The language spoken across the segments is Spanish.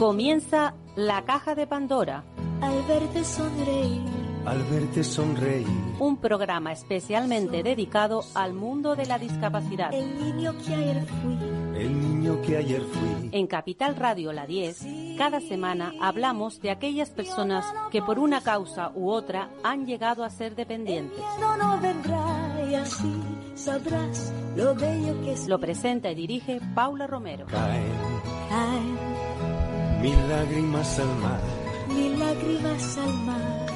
Comienza La Caja de Pandora. Al verte sonreír. Al verte sonreír. Un programa especialmente dedicado al mundo de la discapacidad. El niño que ayer fui. El niño que ayer fui. En Capital Radio La 10, cada semana hablamos de aquellas personas que por una causa u otra han llegado a ser dependientes. No, no vendrá y así sabrás lo bello que es. Lo presenta y dirige Paula Romero. Caen Caen mil lágrimas al mar. mil lágrimas al mar.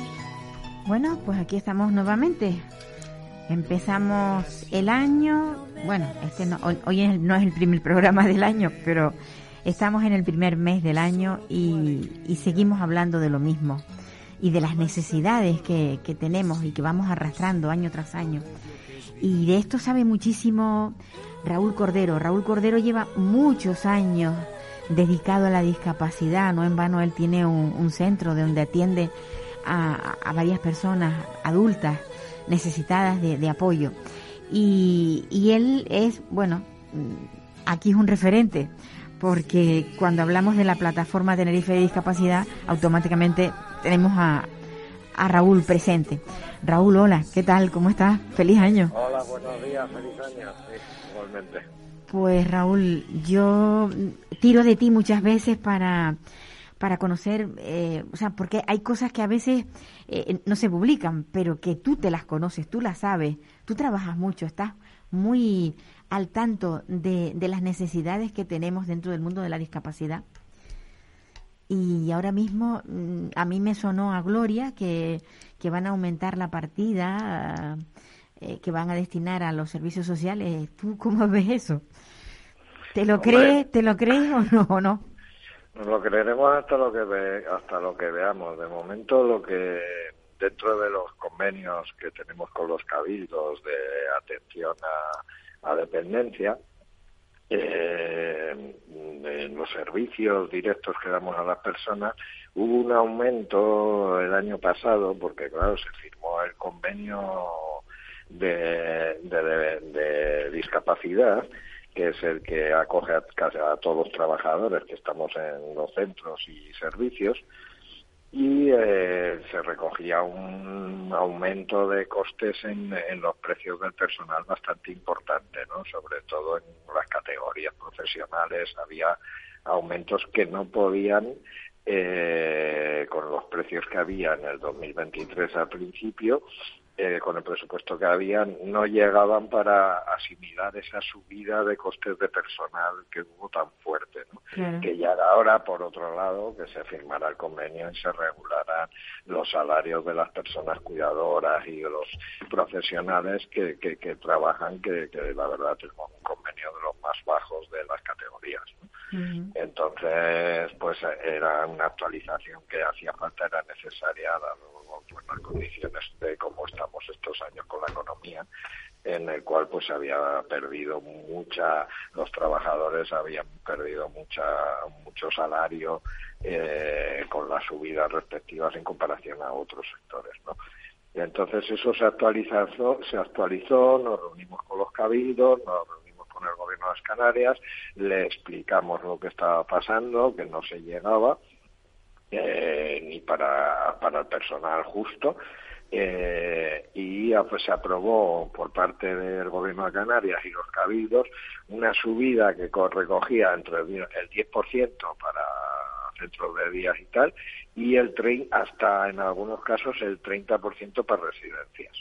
Bueno, pues aquí estamos nuevamente. Empezamos el año. Bueno, este no, hoy, hoy es- no es el primer programa del año, pero estamos en el primer mes del año y, y seguimos hablando de lo mismo y de las necesidades que, que tenemos y que vamos arrastrando año tras año. Y de esto sabe muchísimo Raúl Cordero. Raúl Cordero lleva muchos años dedicado a la discapacidad. No en vano él tiene un, un centro de donde atiende a, a varias personas adultas necesitadas de, de apoyo. Y, y él es, bueno, mm, aquí es un referente, porque cuando hablamos de la plataforma Tenerife de Discapacidad, automáticamente tenemos a, a Raúl presente. Raúl, hola, ¿qué tal? ¿Cómo estás? Feliz año. Hola, buenos días, feliz año. Sí, igualmente. Pues Raúl, yo tiro de ti muchas veces para, para conocer, eh, o sea, porque hay cosas que a veces eh, no se publican, pero que tú te las conoces, tú las sabes, tú trabajas mucho, estás muy al tanto de, de las necesidades que tenemos dentro del mundo de la discapacidad. Y ahora mismo mm, a mí me sonó a Gloria que, que van a aumentar la partida eh, que van a destinar a los servicios sociales. ¿Tú cómo ves eso? ¿Te lo crees, te lo crees o no? o no? Nos lo creeremos hasta lo que ve- hasta lo que veamos. De momento, lo que dentro de los convenios que tenemos con los cabildos de atención a, a dependencia, eh, en los servicios directos que damos a las personas, hubo un aumento el año pasado, porque claro, se firmó el convenio de, de, de- de discapacidad, que es el que acoge a, casi a todos los trabajadores que estamos en los centros y servicios, y eh, se recogía un aumento de costes en, los precios del personal bastante importante, ¿no? Sobre todo en las categorías profesionales había aumentos que no podían, eh, con los precios que había en el 2023 al principio, eh, con el presupuesto que había, no llegaban para asimilar esa subida de costes de personal que hubo tan fuerte, ¿no? Claro. que ya era hora, por otro lado, que se firmara el convenio y se regularan los salarios de las personas cuidadoras y de los profesionales que, que, que trabajan, que, que la verdad tenemos un convenio de los más bajos de las categorías. ¿no? Entonces, pues era una actualización que hacía falta, era necesaria, dado las condiciones de cómo estamos estos años con la economía, en el cual pues había perdido mucha, los trabajadores habían perdido mucha, mucho salario eh, con las subidas respectivas en comparación a otros sectores, ¿no? Entonces eso se actualizó, se actualizó, nos reunimos con los cabildos, nos reunimos con el gobierno de las Canarias, le explicamos lo que estaba pasando, que no se llegaba eh, ni para, para el personal justo, eh, y pues se aprobó por parte del gobierno de Canarias y los cabildos una subida que co- recogía entre el die- el 10% para centros de días y tal, y el trein- hasta en algunos casos el 30% para residencias.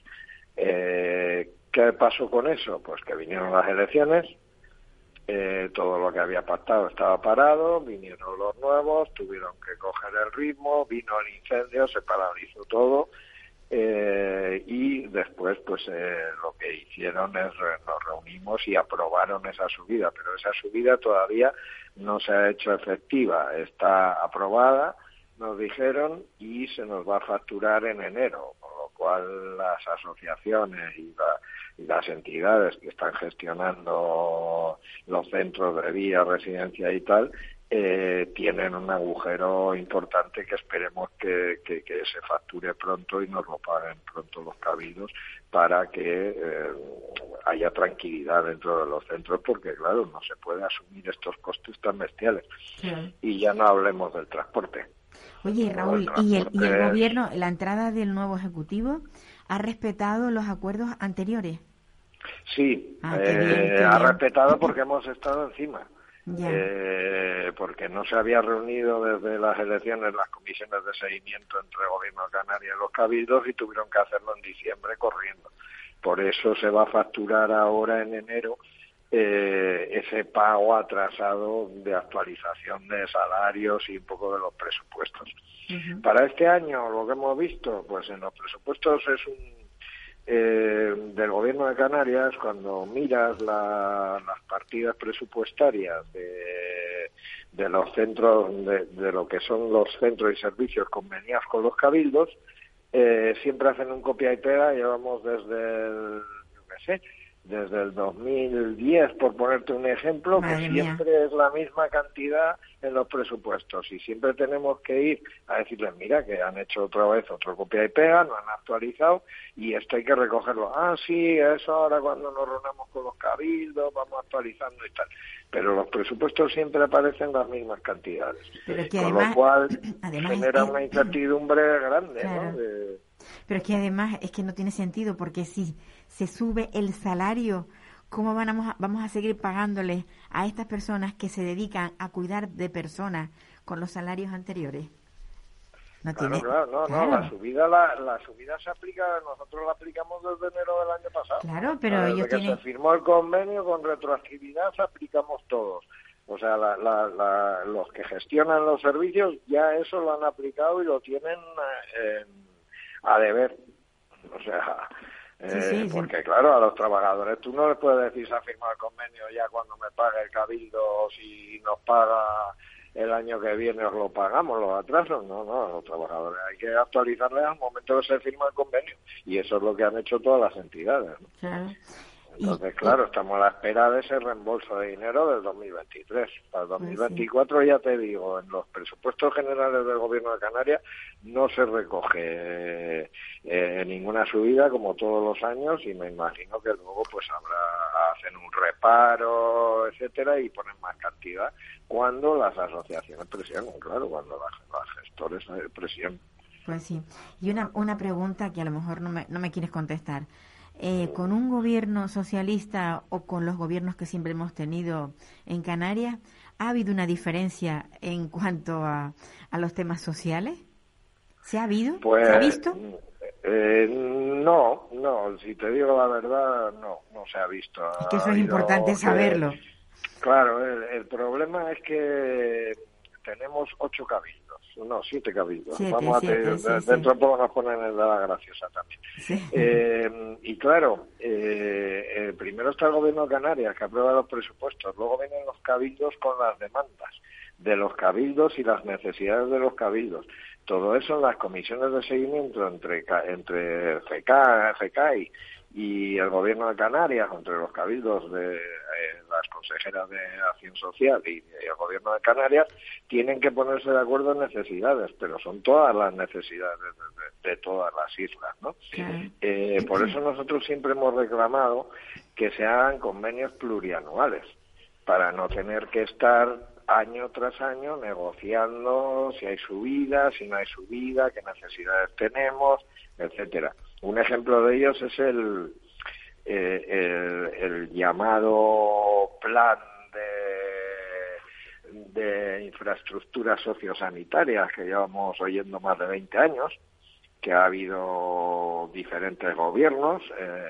Eh, ¿Qué pasó con eso? Pues que vinieron las elecciones, eh, todo lo que había pactado estaba parado, vinieron los nuevos, tuvieron que coger el ritmo, vino el incendio, se paralizó todo eh, y después pues eh, lo que hicieron es nos reunimos y aprobaron esa subida, pero esa subida todavía no se ha hecho efectiva, está aprobada, nos dijeron, y se nos va a facturar en enero, con lo cual las asociaciones y, la- las entidades que están gestionando los centros de día, residencia y tal, eh, tienen un agujero importante que esperemos que, que- que se facture pronto y nos lo paguen pronto los cabildos para que eh, haya tranquilidad dentro de los centros porque claro no se puede asumir estos costes tan bestiales. Y ya no hablemos del transporte. Oye Raúl y el, y el gobierno la entrada del nuevo ejecutivo ha respetado los acuerdos anteriores sí ah, eh, ha respetado porque hemos estado encima. Eh, porque no se había reunido desde las elecciones las comisiones de seguimiento entre el Gobierno de Canarias y los cabildos y tuvieron que hacerlo en diciembre corriendo. Por eso se va a facturar ahora en enero eh, ese pago atrasado de actualización de salarios y un poco de los presupuestos. Para este año, lo que hemos visto, pues en los presupuestos es un eh, del gobierno de Canarias, cuando miras las partidas presupuestarias de, de los centros, de, lo que son los centros y servicios conveniados con los cabildos, eh, siempre hacen un copia y pega, llevamos desde el, sé, desde el 2010, por ponerte un ejemplo, que siempre es la misma cantidad en los presupuestos y siempre tenemos que ir a decirles, mira, que han hecho otra vez otro copia y pega, no han actualizado y esto hay que recogerlo. Ah, sí, eso ahora cuando nos reunamos con los cabildos vamos actualizando y tal. Pero los presupuestos siempre aparecen las mismas cantidades. con lo cual genera una incertidumbre grande, ¿no? Pero es que además es que no tiene sentido porque si se sube el salario, ¿cómo vamos a, vamos a seguir pagándole a estas personas que se dedican a cuidar de personas con los salarios anteriores? No claro, claro, no, no, la subida, la, la, subida se aplica, nosotros la aplicamos desde enero del año pasado. Claro, pero ellos que se firmó el convenio con retroactividad aplicamos todos. O sea, la, la, los que gestionan los servicios ya eso lo han aplicado y lo tienen eh, a deber. O sea, eh, porque claro, a los trabajadores tú no les puedes decir se ha firmado el convenio ya cuando me paga el cabildo o si nos paga el año que viene os lo pagamos, los atrasos. No, no, a los trabajadores hay que actualizarles al momento que se firma el convenio. Y eso es lo que han hecho todas las entidades. Entonces, claro, estamos a la espera de ese reembolso de dinero del 2023. Para el 2024, pues ya te digo, en los presupuestos generales del Gobierno de Canarias no se recoge eh, ninguna subida como todos los años y me imagino que luego pues habrá hacen un reparo, etcétera, y ponen más cantidad cuando las asociaciones presionan, claro, cuando las, gestores presionan. Pues sí. Y una, una pregunta que a lo mejor no me, no me quieres contestar. Eh, con un gobierno socialista o con los gobiernos que siempre hemos tenido en Canarias, ¿ha habido una diferencia en cuanto a, a los temas sociales? ¿Se ha habido? Pues, ¿Se ha visto? Eh, no, no, si te digo la verdad, no, no se ha visto. Es que eso es importante saberlo. Claro, el, problema es que tenemos ocho cabildos no, siete cabildos. Vamos a dentro de poco nos ponen en la graciosa también. Eh, y claro, eh, eh, primero está el gobierno de Canarias que aprueba los presupuestos, luego vienen los cabildos con las demandas de los cabildos y las necesidades de los cabildos. Todo eso en las comisiones de seguimiento entre, entre FECA, FECAI y el gobierno de Canarias, entre los cabildos de eh, las consejeras de Acción Social y, el gobierno de Canarias, tienen que ponerse de acuerdo en necesidades, pero son todas las necesidades de, todas las islas, ¿no? Eh, por eso nosotros siempre hemos reclamado que se hagan convenios plurianuales, para no tener que estar año tras año negociando si hay subida, si no hay subida, qué necesidades tenemos, etcétera. Un ejemplo de ellos es el, eh, el, llamado plan de, de infraestructuras sociosanitarias que llevamos oyendo más de 20 años, que ha habido diferentes gobiernos eh,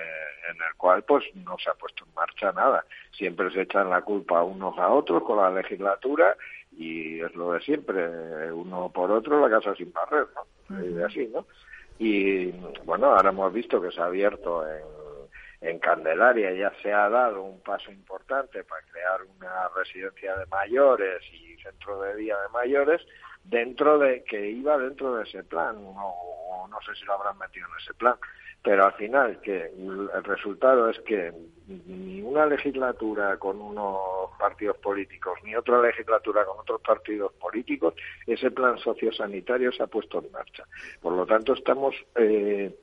en el cual pues no se ha puesto en marcha nada. Siempre se echan la culpa unos a otros con la legislatura y es lo de siempre, uno por otro la casa sin barrer, ¿no? Y así, ¿no? Y bueno, ahora hemos visto que se ha abierto en, Candelaria, ya se ha dado un paso importante para crear una residencia de mayores y centro de día de mayores dentro de que iba dentro de ese plan, o no sé si lo habrán metido en ese plan, pero al final que el resultado es que ni una legislatura con unos partidos políticos ni otra legislatura con otros partidos políticos ese plan sociosanitario se ha puesto en marcha por lo tanto estamos eh,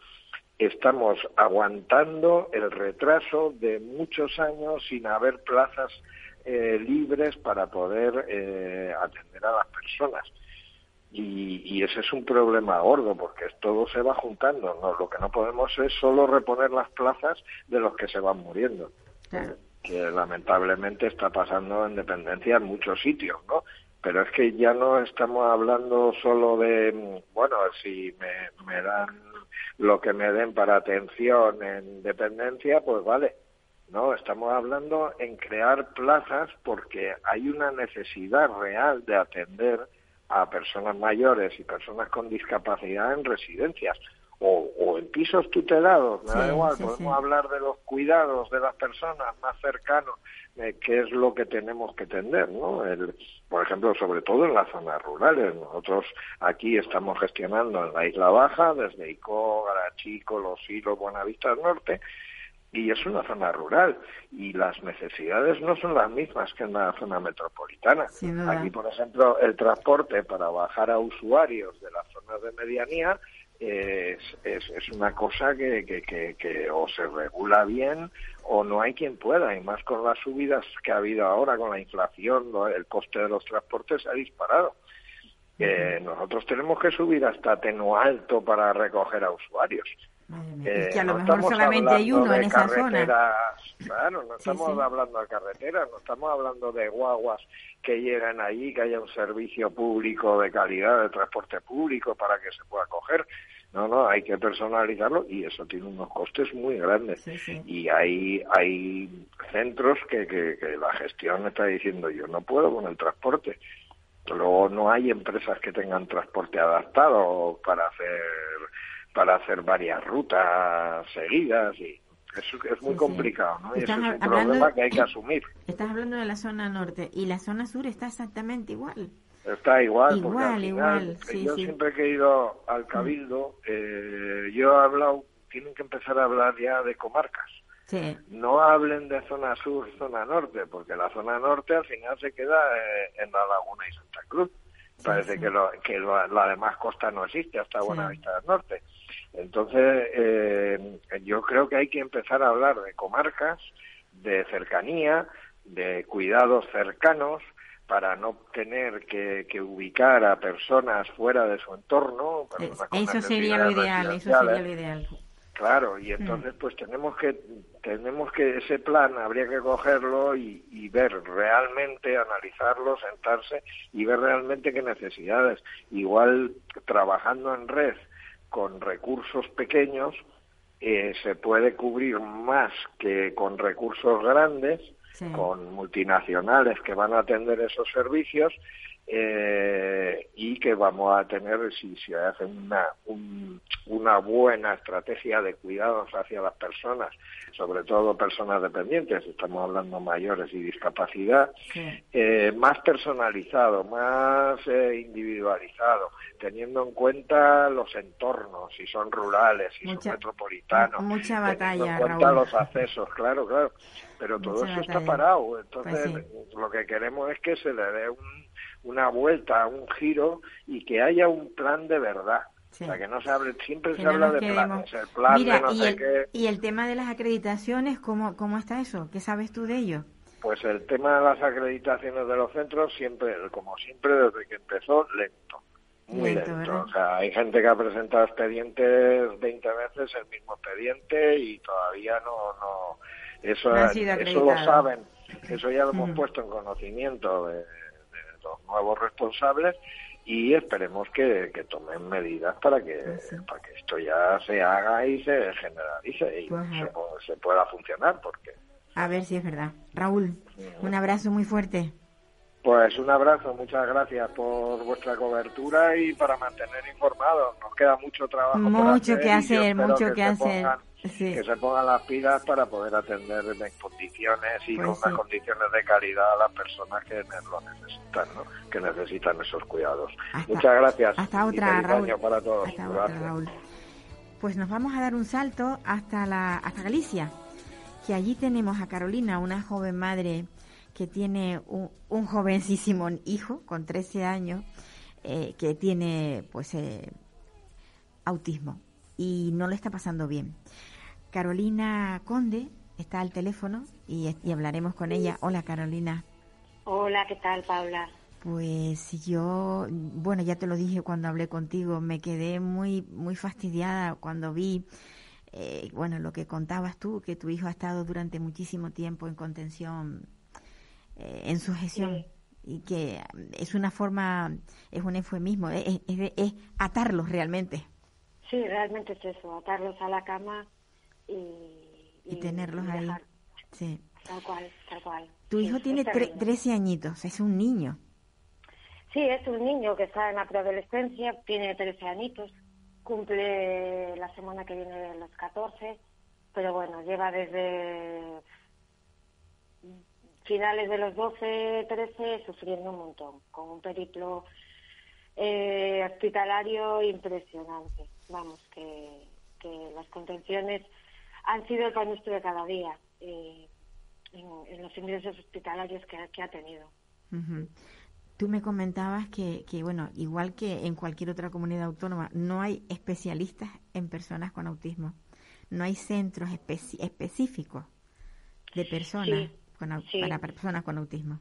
estamos aguantando el retraso de muchos años sin haber plazas eh, libres para poder eh, atender a las personas. Y, y, ese es un problema gordo porque todo se va juntando. ¿no? Lo que no podemos es solo reponer las plazas de los que se van muriendo. Que lamentablemente está pasando en dependencia en muchos sitios, ¿no? Pero es que ya no estamos hablando solo de, bueno, si me, me dan lo que me den para atención en dependencia, pues vale. No, estamos hablando en crear plazas porque hay una necesidad real de atender a personas mayores y personas con discapacidad en residencias o, o en pisos tutelados, me da igual, podemos hablar de los cuidados de las personas más cercanos, eh, que es lo que tenemos que tender, ¿no? El, por ejemplo, sobre todo en las zonas rurales. Nosotros aquí estamos gestionando en la Isla Baja, desde Icó, Garachico, Los Hilos, Buenavista del Norte, y es una zona rural y las necesidades no son las mismas que en la zona metropolitana. Aquí, por ejemplo, el transporte para bajar a usuarios de las zonas de medianía es, es, es una cosa que, que, que, que, o se regula bien o no hay quien pueda, y más con las subidas que ha habido ahora, con la inflación, el coste de los transportes ha disparado. Eh, nosotros tenemos que subir hasta Teno Alto para recoger a usuarios. Eh, que a lo mejor solamente hay uno en esa zona. Claro, no estamos hablando de carreteras, no estamos hablando de guaguas que llegan allí, que haya un servicio público de calidad de transporte público para que se pueda coger. No, no, hay que personalizarlo y eso tiene unos costes muy grandes. Y hay, hay centros que, que, que la gestión está diciendo yo no puedo con el transporte. Luego no hay empresas que tengan transporte adaptado para hacer para hacer varias rutas seguidas y es, es muy complicado, ¿no? Y eso es un problema que hay que asumir. Estás hablando de la zona norte y la zona sur está exactamente igual. Está igual, igual, igual. yo siempre que he ido al Cabildo, eh, yo he hablado, tienen que empezar a hablar ya de comarcas. Sí. No hablen de zona sur, zona norte, porque la zona norte al final se queda eh, en la Laguna y Santa Cruz. Parece que, lo, que la demás costa no existe hasta Buenavista del Norte. Entonces, eh, yo creo que hay que empezar a hablar de comarcas, de cercanía, de cuidados cercanos, para no tener que, que, ubicar a personas fuera de su entorno. Eso sería lo ideal, eso sería lo ideal. Claro, y mm. entonces pues tenemos que tenemos que ese plan habría que cogerlo y, y, ver realmente, analizarlo, sentarse y ver realmente qué necesidades. Igual trabajando en red con recursos pequeños eh, se puede cubrir más que con recursos grandes, con multinacionales que van a atender esos servicios eh, y que vamos a tener, si se hace una, una buena estrategia de cuidados hacia las personas, sobre todo personas dependientes, estamos hablando mayores y discapacidad, eh, más personalizado, más eh, individualizado, teniendo en cuenta los entornos, si son rurales, si son metropolitanos, mucha batalla, en cuenta los accesos, claro, claro, pero todo eso está parado, entonces pues lo que queremos es que se le dé un una vuelta, un giro y que haya un plan de verdad. O sea, que no se hable, siempre se habla de planes, el plan de no y sé el, qué. ¿Y el tema de las acreditaciones, ¿cómo, cómo está eso? ¿Qué sabes tú de ello? Pues el tema de las acreditaciones de los centros, siempre, como siempre, desde que empezó, lento. Muy lento. O sea, hay gente que ha presentado expedientes 20 veces el mismo expediente y todavía no. no eso, eso lo saben, eso ya lo hemos puesto en conocimiento de los nuevos responsables y esperemos que, tomen medidas para que, para que esto ya se haga y se generalice y pues se, pueda funcionar porque a ver si es verdad. Raúl un abrazo muy fuerte pues un abrazo, muchas gracias por vuestra cobertura y para mantener informados. Nos queda mucho trabajo. Mucho que hacer, mucho que, hacer que se pongan las pilas para poder atender en condiciones y pues con las condiciones de calidad a las personas que lo necesitan, ¿no? que necesitan esos cuidados. Muchas gracias. Hasta otra, Raúl. Para todos. Pues nos vamos a dar un salto hasta, la, hasta Galicia, que allí tenemos a Carolina, una joven madre que tiene un, un jovencísimo hijo con 13 años, eh, que tiene pues eh, autismo y no lo está pasando bien. Carolina Conde está al teléfono y, y hablaremos con ella. Hola Carolina. Hola, ¿qué tal Paula? Pues yo, bueno, ya te lo dije cuando hablé contigo, me quedé muy, muy fastidiada cuando vi, eh, bueno, lo que contabas tú, que tu hijo ha estado durante muchísimo tiempo en contención, eh, en sujeción, y que es una forma, es un eufemismo, es, es, atarlos realmente. Sí, realmente es eso, atarlos a la cama y, y, tenerlos ahí. Sí. Tal cual, tal cual. Tu hijo tiene 13 añitos, es un niño. Sí, es un niño que está en la preadolescencia, tiene 13 añitos, cumple la semana que viene los 14, pero bueno, lleva desde finales de los 12, 13 sufriendo un montón, con un periplo eh, hospitalario impresionante. Vamos, que, las contenciones han sido el pan de cada día eh, en, los ingresos hospitalarios que, ha tenido. Tú me comentabas que, que, bueno, igual que en cualquier otra comunidad autónoma, no hay especialistas en personas con autismo. No hay centros específicos de personas para personas con autismo.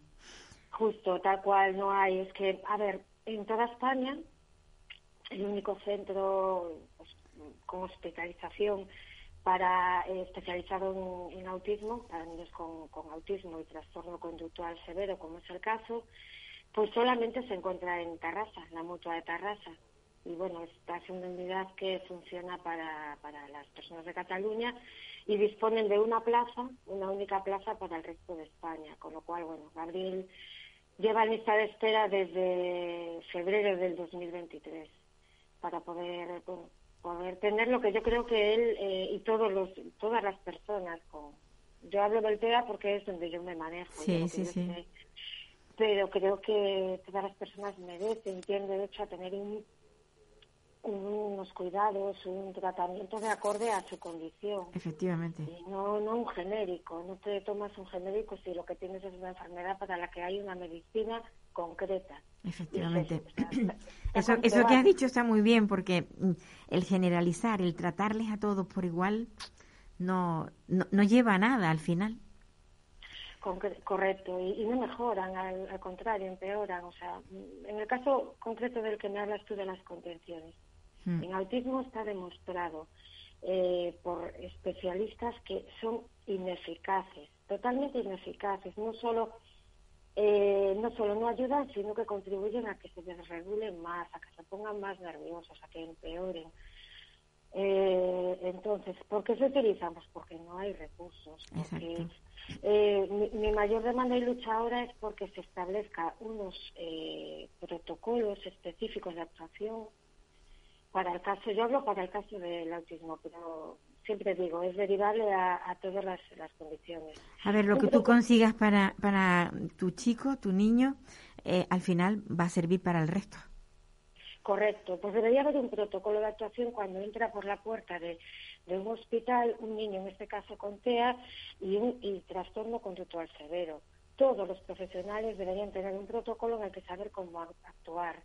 Justo, tal cual no hay. Es que, a ver, en toda España, el único centro pues, con hospitalización para eh, especializado en, autismo, para niños con, con autismo y trastorno conductual severo, como es el caso, pues solamente se encuentra en Tarrasa, la mutua de Tarrasa. Y bueno, esta es una unidad que funciona para, para las personas de Cataluña y disponen de una plaza, una única plaza para el resto de España. Con lo cual, bueno, Gabriel lleva lista de espera desde febrero del 2023 para poder, poder tener lo que yo creo que él eh, y todos los, todas las personas con... Yo hablo del TEA porque es donde yo me manejo. Sí, sí, sí pero creo que todas las personas merecen, tienen derecho a tener unos cuidados, un tratamiento de acorde a su condición. Efectivamente. no, no un genérico, no te tomas un genérico si lo que tienes es una enfermedad para la que hay una medicina concreta. Efectivamente. Eso, eso que has dicho está muy bien porque mm, el generalizar, el tratarles a todos por igual, no, no, no lleva a nada al final correcto y, no mejoran, al, contrario, empeoran. O sea, en el caso concreto del que me hablas tú de las contenciones, hmm. en autismo está demostrado eh, por especialistas que son ineficaces, totalmente ineficaces. No solo eh, no solo no ayudan, sino que contribuyen a que se desregulen más, a que se pongan más nerviosos, a que empeoren. Eh, entonces, ¿por qué se utilizan? Pues porque no hay recursos. Porque eh, mi, mayor demanda y lucha ahora es porque se establezca unos eh, protocolos específicos de actuación para el caso, yo hablo para el caso del autismo, pero siempre digo, es derivable a, todas las, condiciones. A ver, lo que tú consigas para, para tu chico, tu niño, eh, al final va a servir para el resto. Correcto, pues debería haber un protocolo de actuación cuando entra por la puerta de, un hospital un niño, en este caso con TEA, y un trastorno conductual severo. Todos los profesionales deberían tener un protocolo en el que saber cómo actuar.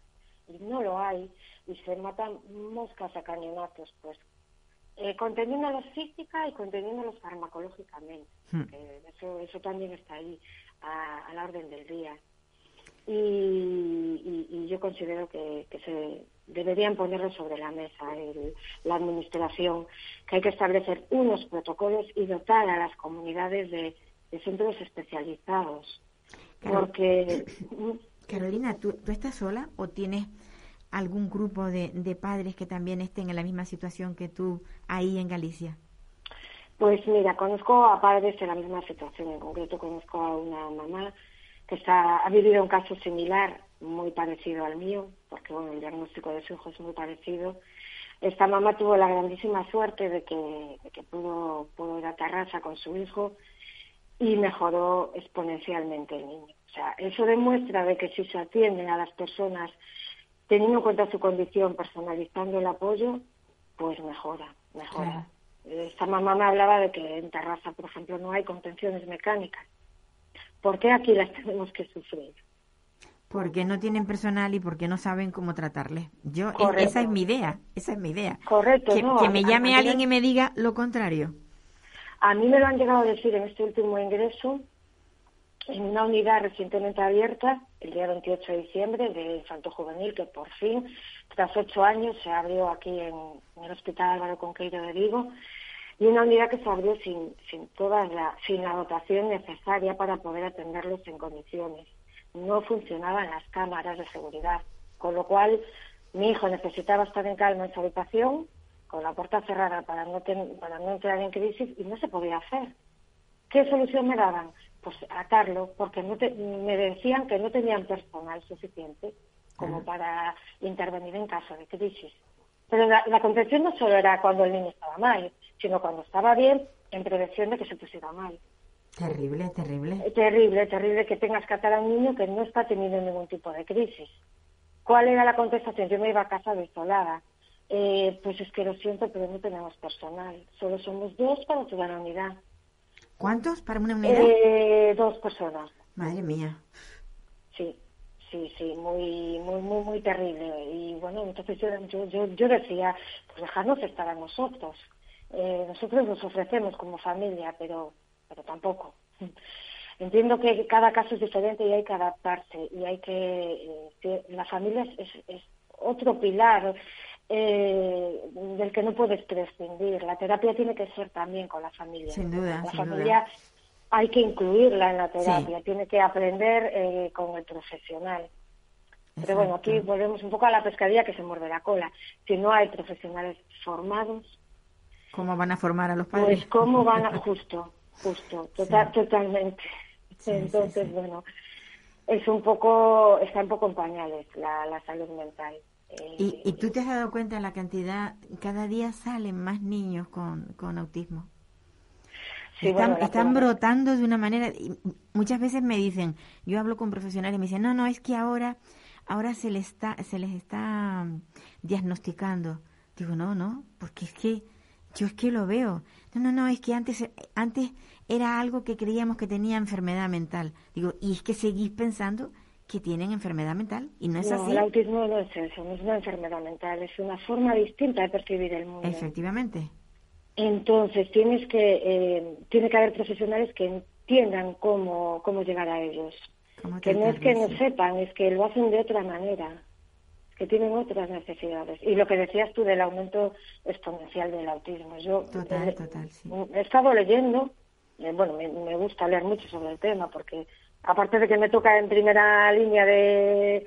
Y no lo hay, y se matan moscas a cañonazos, pues eh, conteniéndolos física y conteniéndolos farmacológicamente. Hmm. eso, eso también está ahí, a la orden del día y, yo considero que, se deberían ponerlo sobre la mesa la administración, que hay que establecer unos protocolos y dotar a las comunidades de, centros especializados. Porque. Carolina, ¿tú, ¿tú, estás sola o tienes algún grupo de, de padres que también estén en la misma situación que tú ahí en Galicia? Pues mira, conozco a padres en la misma situación. En concreto, conozco a una mamá que está, ha vivido un caso similar, muy parecido al mío, porque bueno, el diagnóstico de su hijo es muy parecido. Esta mamá tuvo la grandísima suerte de que, que pudo, pudo ir a Tarrasa con su hijo y mejoró exponencialmente el niño. O sea, eso demuestra de que si se atienden a las personas teniendo en cuenta su condición, personalizando el apoyo, pues mejora, mejora. Esta mamá me hablaba de que en Tarrasa, por ejemplo, no hay contenciones mecánicas ¿Por qué aquí las tenemos que sufrir? Porque no tienen personal y porque no saben cómo tratarles. Yo, e- Correcto. esa es mi idea, esa es mi idea. Correcto, Que, no, que a- me llame a- alguien y me diga lo contrario. A mí me lo han llegado a decir en este último ingreso, en una unidad recientemente abierta, el día 28 de diciembre, de Infanto Juvenil, que por fin, tras ocho años, se abrió aquí en, el Hospital Álvaro Conqueiro de Vigo, y una unidad que se abrió sin, sin, toda la, sin la dotación necesaria para poder atenderlos en condiciones. No funcionaban las cámaras de seguridad, con lo cual mi hijo necesitaba estar en calma en su habitación, con la puerta cerrada para no, ten- para no entrar en crisis, y no se podía hacer. ¿Qué solución me daban? Pues atarlo, porque no te- me decían que no tenían personal suficiente como para intervenir en caso de crisis. Pero la, la contención no solo era cuando el niño estaba mal, sino cuando estaba bien, en prevención de que se pusiera mal. Terrible, terrible. Es terrible, terrible que tengas que atar a un niño que no está teniendo ningún tipo de crisis. ¿Cuál era la contestación? Yo me iba a casa desolada. Eh, pues es que lo siento, pero no tenemos personal. Solo somos dos para toda la unidad. ¿Cuántos para una unidad? Eh, dos personas. Madre mía. Sí, sí, sí, muy, muy, muy, muy terrible. Y bueno, entonces yo, yo, yo, yo decía, pues dejarnos estar a nosotros. Eh, nosotros nos ofrecemos como familia, pero, pero tampoco. Entiendo que cada caso es diferente y hay que adaptarse y hay que, eh, que la familia es, es, es otro pilar eh, del que no puedes prescindir. La terapia tiene que ser también con la familia. Sin duda, La sin familia duda. hay que incluirla en la terapia, tiene que aprender eh, con el profesional. Pero bueno, aquí volvemos un poco a la pescadilla que se muerde la cola. Si no hay profesionales formados, ¿Cómo van a formar a los padres? pues cómo van a... Justo, justo, tota- totalmente. Sí, Entonces, bueno, es un poco, está un poco en pañales la, la salud mental. Eh, ¿Y, ¿Y tú te has dado cuenta de la cantidad? Cada día salen más niños con, con autismo. sí, están bueno, brotando de una manera. y muchas veces me dicen, yo hablo con profesionales y me dicen, no, no, es que ahora, ahora se les está, se les está mm, diagnosticando. Digo, no, no, porque es que yo es que lo veo. No, no, no, es que antes, antes era algo que creíamos que tenía enfermedad mental. Digo, y es que seguís pensando que tienen enfermedad mental y no es No, así. el autismo no es eso, no es una enfermedad mental, es una forma distinta de percibir el mundo. Efectivamente. Entonces tienes que eh, tiene que haber profesionales que entiendan cómo cómo llegar a ellos. ¿Cómo Que no es que no sepan, es que lo hacen de otra manera, que tienen otras necesidades. Y lo que decías tú del aumento exponencial del autismo, yo Total, eh, total, sí. he estado leyendo, eh, bueno, me, me gusta leer mucho sobre el tema porque aparte de que me toca en primera línea de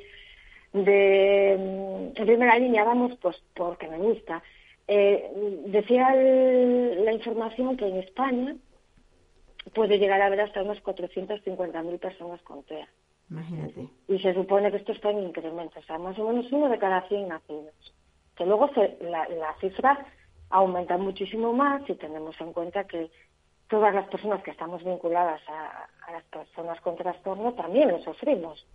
de en primera línea vamos pues porque me gusta eh, decía el- la información que en España puede llegar a haber hasta unas 450.000 personas con TEA Imagínate. y se supone que esto está en incremento, o sea, más o menos uno de cada 100 nacidos. Que luego se- la, la cifra aumenta muchísimo más si tenemos en cuenta que todas las personas que estamos vinculadas a, a las personas con trastorno también lo sufrimos.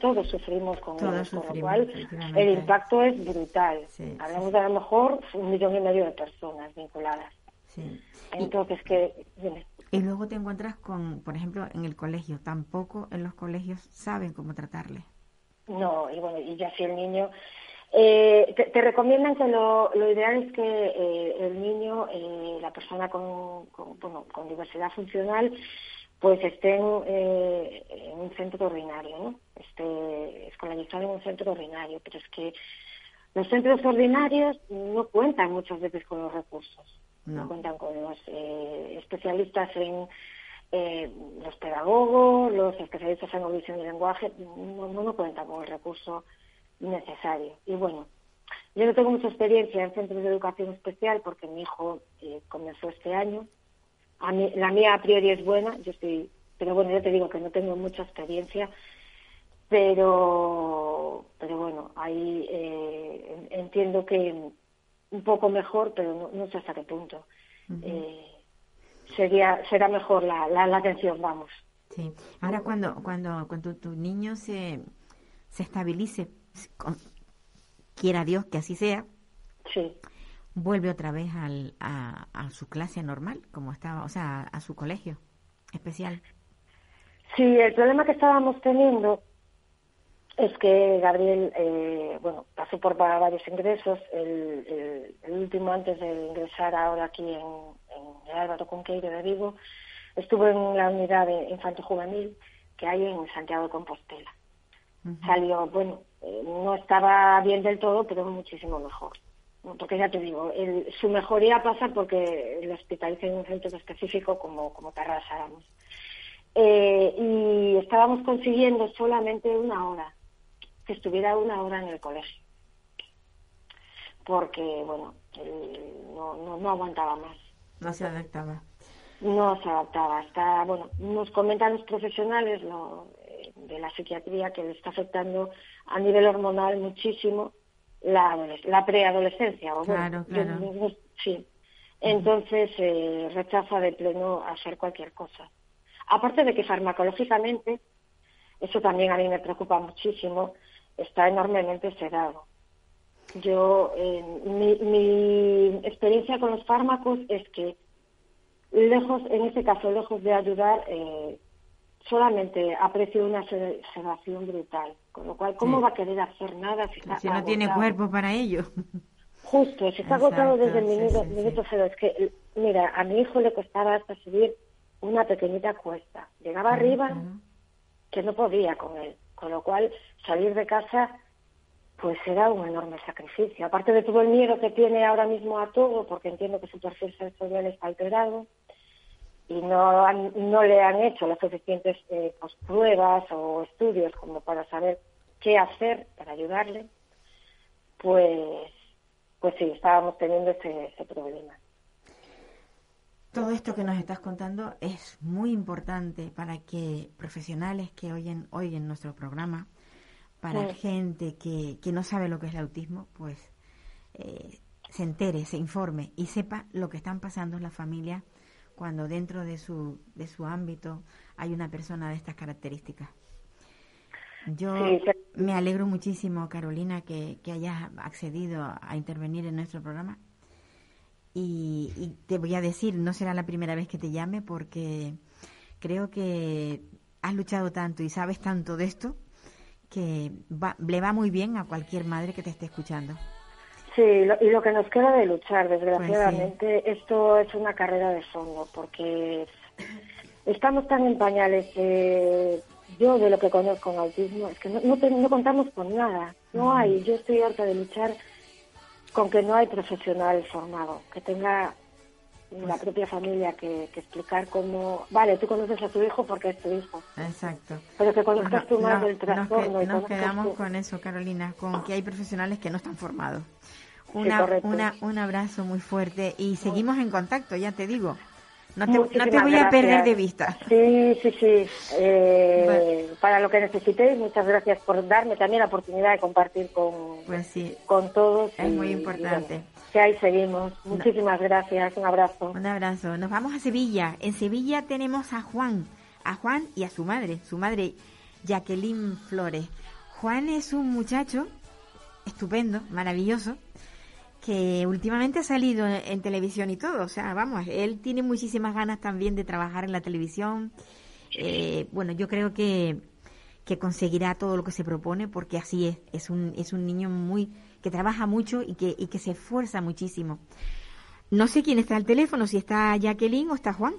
Todos sufrimos con Todos ellos, con lo cual el impacto es brutal. Sí, Hablamos de a lo mejor un millón y medio de personas vinculadas. Sí. Y- Entonces, que dime. Y luego te encuentras con, por ejemplo, en el colegio. Tampoco en los colegios saben cómo tratarle. No, y bueno, y ya si el niño... Eh, te, te recomiendan que lo, lo ideal es que eh, el niño, eh, la persona con, con, bueno, con diversidad funcional, pues esté en, eh, en un centro ordinario, ¿no? Esté escolarizado en un centro ordinario, pero es que los centros ordinarios no cuentan muchas veces con los recursos, no, No. cuentan con los eh, especialistas en eh, los pedagogos, los especialistas en audición y lenguaje, no, no, no cuentan con el recurso necesario. Y bueno, yo no tengo mucha experiencia en centros de educación especial porque mi hijo eh, comenzó este año. A mí, la mía a priori es buena, yo estoy, pero bueno, yo te digo que no tengo mucha experiencia, pero, pero bueno, ahí eh, en- entiendo que un poco mejor, pero no, no sé hasta qué punto. eh, sería será mejor la, la, la atención, vamos. Sí. Ahora cuando cuando cuando tu niño se se estabilice, con- quiera Dios que así sea, Sí. vuelve otra vez al, a, a su clase normal, como estaba, o sea, a su colegio especial. Sí, el problema que estábamos teniendo es que Gabriel, eh, bueno, pasó por varios ingresos. El, último antes de ingresar ahora aquí en, en el Álvaro Conqueiro de Vigo, estuvo en la unidad de infanto juvenil que hay en Santiago de Compostela. Salió, bueno, eh, no estaba bien del todo, pero muchísimo mejor. Porque ya te digo, su mejoría pasa porque lo hospitaliza en un centro específico como, como Tarrasa, eh, y estábamos consiguiendo solamente una hora, que estuviera una hora en el colegio. Porque, bueno, no, no, no aguantaba más. No se adaptaba. No se adaptaba. Está, bueno, nos comentan los profesionales lo, de la psiquiatría que le está afectando a nivel hormonal muchísimo la, la preadolescencia. claro, claro. sí. Entonces eh, rechaza de pleno hacer cualquier cosa. Aparte de que farmacológicamente, eso también a mí me preocupa muchísimo, está enormemente sedado. Yo, eh, mi, mi experiencia con los fármacos es que lejos, en este caso, lejos de ayudar, eh, solamente aprecio una sedación brutal. Con lo cual, ¿cómo va a querer hacer nada si, está si no tiene cuerpo para ello? Justo, si está agotado desde el minuto, cero. Es que, mira, a mi hijo le costaba hasta subir una pequeñita cuesta. Llegaba arriba que no podía con él. Con lo cual, salir de casa pues era un enorme sacrificio. Aparte de todo el miedo que tiene ahora mismo a todo, porque entiendo que su perfil sensorial está alterado, y no, no le han hecho las suficientes eh, pues, pruebas o estudios como para saber qué hacer para ayudarle, pues, pues sí, estábamos teniendo ese, ese problema. Todo esto que nos estás contando es muy importante para que profesionales que oyen, oyen nuestro programa, para gente que, que no sabe lo que es el autismo, pues eh, se entere, se informe y sepa lo que están pasando en la familia cuando dentro de su, de su ámbito hay una persona de estas características. Yo me alegro muchísimo, Carolina, que, que hayas accedido a, intervenir en nuestro programa. Y, te voy a decir, no será la primera vez que te llame porque creo que has luchado tanto y sabes tanto de esto que le va muy bien a cualquier madre que te esté escuchando. Sí, y lo que nos queda de luchar, desgraciadamente, pues esto es una carrera de fondo, porque estamos tan en pañales. yo, de lo que conozco en autismo, es que no, no, contamos con nada. No hay. Yo estoy harta de luchar con que no hay profesional formado, que tenga la pues propia familia que, explicar cómo, vale, tú conoces a tu hijo porque es tu hijo. Exacto. Pero que conozcas tú más del trastorno. Nos, quedamos con eso, Carolina, con que hay profesionales que no están formados. Una, una, un abrazo muy fuerte y seguimos en contacto, ya te digo. No te, no te voy a perder de vista. Sí, sí, sí. Eh, para lo que necesitéis, muchas gracias por darme también la oportunidad de compartir con, pues sí, con todos. Es muy importante. que ahí seguimos. Muchísimas gracias. Un abrazo. Un abrazo. Nos vamos a Sevilla. En Sevilla tenemos a Juan, a Juan y a su madre, su madre Jacqueline Flores. Juan es un muchacho estupendo, maravilloso, que últimamente ha salido en televisión y todo. O sea, vamos, él tiene muchísimas ganas también de trabajar en la televisión. Eh, bueno, yo creo que, que conseguirá todo lo que se propone porque así es. Es un, es un niño muy que trabaja mucho y que, y que se esfuerza muchísimo. No sé quién está al teléfono, si está Jacqueline o está Juan.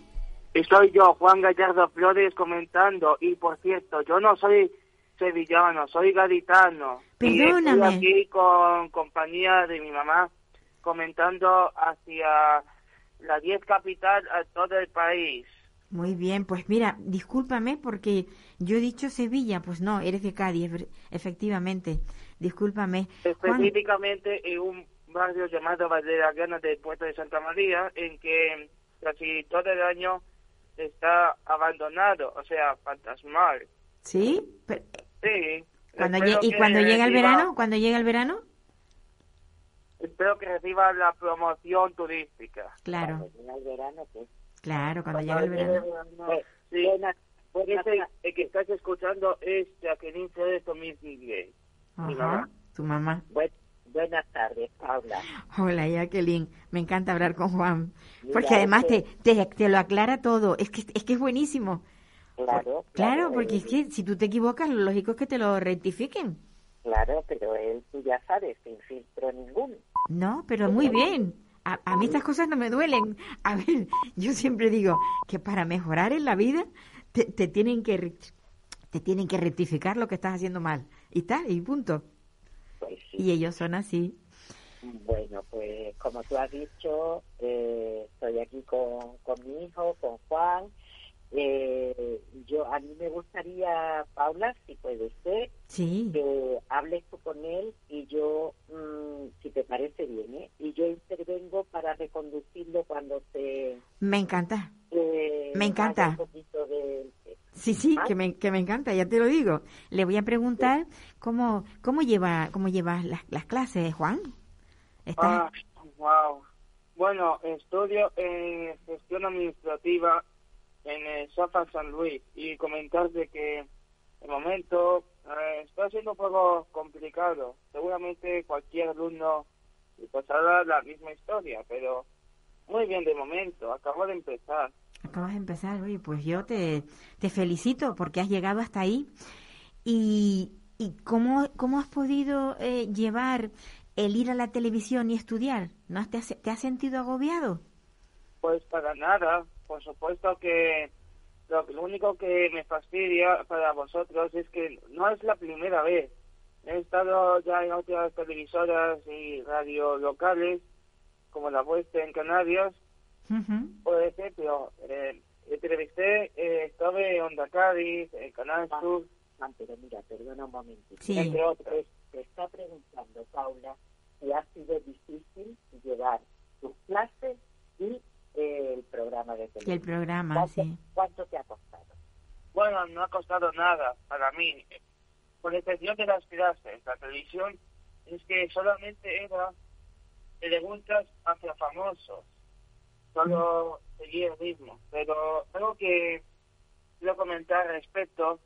Soy yo, Juan Gallardo Flores, comentando. Y por cierto, yo no soy sevillano, soy gaditano. Perdóname. Y estoy aquí con compañía de mi mamá comentando hacia la 10 capital a todo el país. Muy bien, pues mira, discúlpame porque yo he dicho Sevilla, pues no, eres de Cádiz, efectivamente, discúlpame. Específicamente en un barrio llamado Valderagana del puerto de Santa María, en que casi todo el año está abandonado, o sea, fantasmal. ¿Sí? sí. Cuando ¿Y cuando llega el verano? ¿Cuando llega el verano? Espero que reciba la promoción turística. Claro. Cuando llega el verano, pues. Claro, cuando llega el verano. Sí, el que estás escuchando es Jacqueline Flores 2010. Ajá, tu mamá. buenas tardes, Paula. Hola, Jacqueline. Me encanta hablar con Juan. Porque además te, te, te, lo aclara todo. Es que, es que es buenísimo. Claro, Claro, porque él- es que si tú te equivocas, lo lógico es que te lo rectifiquen. Claro, pero él, tú ya sabes, sin filtro ninguno. No, pero muy bien. A, a mí estas cosas no me duelen. A ver, yo siempre digo que para mejorar en la vida te, te tienen que te tienen que rectificar lo que estás haciendo mal. Y tal, y punto. Pues sí. Y ellos son así. Bueno, pues como tú has dicho, eh, estoy aquí con, con mi hijo, con Juan. Eh, yo A mí me gustaría, Paula, si puede ser, Sí. que hables tú con él y yo, mm, si te parece bien, ¿eh? y yo intervengo para reconducirlo cuando se... Me encanta. eh, Me encanta. vaya Un poquito de... Sí, sí, Ah. que me, que me encanta, ya te lo digo. Le voy a preguntar cómo, cómo lleva, cómo llevas las, las clases, Juan. ¿Estás? Ah, wow. Bueno, estudio en gestión administrativa en el SAFA San Luis y comentarte que de momento eh, está siendo un poco complicado. Seguramente cualquier alumno pasará la misma historia, pero muy bien de momento. Acabo de empezar. Acabas de empezar, oye, pues yo te, te felicito porque has llegado hasta ahí. ¿Y, y cómo, cómo has podido eh, llevar el ir a la televisión y estudiar? ¿No te, has, te has sentido agobiado? Pues para nada, por supuesto que lo, lo único que me fastidia para vosotros es que no es la primera vez. He estado ya en otras televisoras y radio locales, como la vuestra en Canarias. Por ejemplo, eh, entrevisté, eh, estuve en Onda Cádiz, en Canal Ah. Sur, Ah, pero mira, perdona un momentito. Sí. entre otros. Te está preguntando, Paula, si ha sido difícil llevar tus clases y el programa de Y el televisión. programa, ¿Cuánto, sí. cuánto te ha costado? Bueno, no ha costado nada para mí. Por excepción de las clases, la televisión es que solamente era preguntas hacia famosos. Solo seguía el ritmo. Pero algo que quiero comentar al respecto,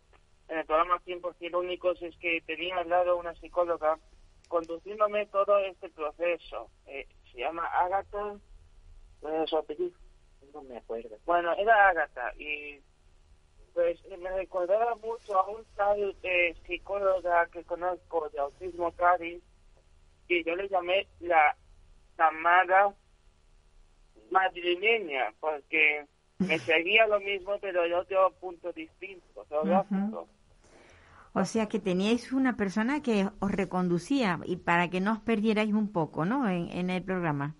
en el programa 100% Únicos, es que tenía al lado una psicóloga conduciéndome todo este proceso. Eh, se llama Agatha, su apellido. No me acuerdo. Bueno, era Agatha y pues me recordaba mucho a un tal eh, psicóloga que conozco de autismo Cádiz y yo le llamé la Tamara madrileña porque me seguía lo mismo pero de otro punto distinto, geográfico. O sea que teníais una persona que os reconducía y para que no os perdierais un poco, ¿no? En, en el programa.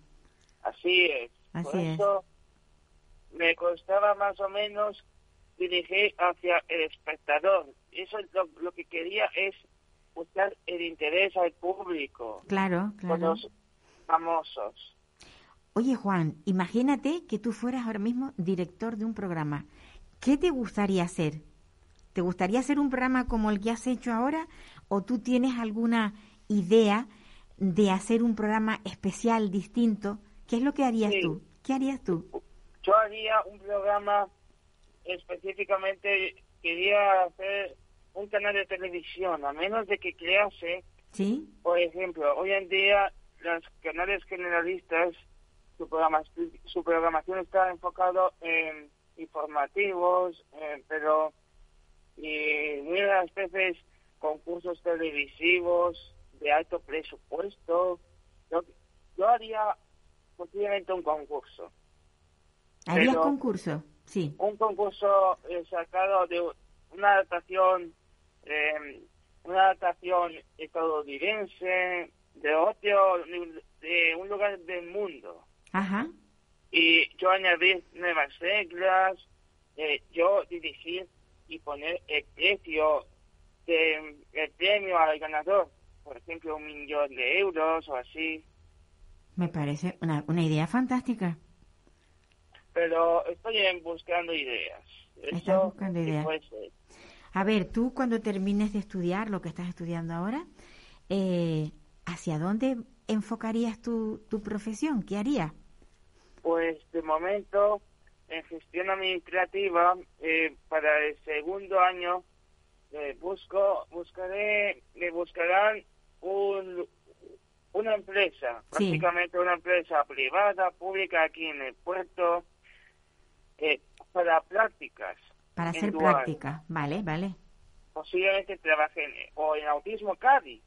Así es. Por es. eso me costaba más o menos dirigir hacia el espectador. Eso es lo, lo que quería es buscar el interés al público Claro, con claro. los famosos. Oye, Juan, imagínate que tú fueras ahora mismo director de un programa. ¿Qué te gustaría hacer? ¿Te gustaría hacer un programa como el que has hecho ahora? ¿O tú tienes alguna idea de hacer un programa especial, distinto? ¿Qué es lo que harías Sí. tú? ¿Qué harías tú? Yo haría un programa específicamente, quería hacer un canal de televisión, a menos de que crease ¿Sí? Por ejemplo, hoy en día los canales generalistas, su, programa, su programación está enfocado en informativos, eh, pero y muy raras veces concursos televisivos de alto presupuesto. Yo, yo haría posiblemente un concurso, ¿Harías Pero- concurso? Sí. un concurso eh, sacado de una adaptación eh, una adaptación estadounidense de otro de un lugar del mundo Ajá. y yo añadir nuevas reglas eh, yo dirigir y poner el precio de el premio al ganador por ejemplo un millón de euros o así Me parece una, una idea fantástica. pero estoy buscando ideas Estás buscando ideas. A ver, tú cuando termines de estudiar lo que estás estudiando ahora, eh, ¿hacia dónde enfocarías tu, tu profesión? ¿Qué harías? Pues de momento, en gestión administrativa, eh, para el segundo año, eh, busco, buscaré, me buscarán un, una empresa, Sí. prácticamente una empresa privada, pública aquí en el puerto, eh, para prácticas. Para hacer dual. práctica, vale, vale. Posiblemente trabaje en, o en autismo CADI.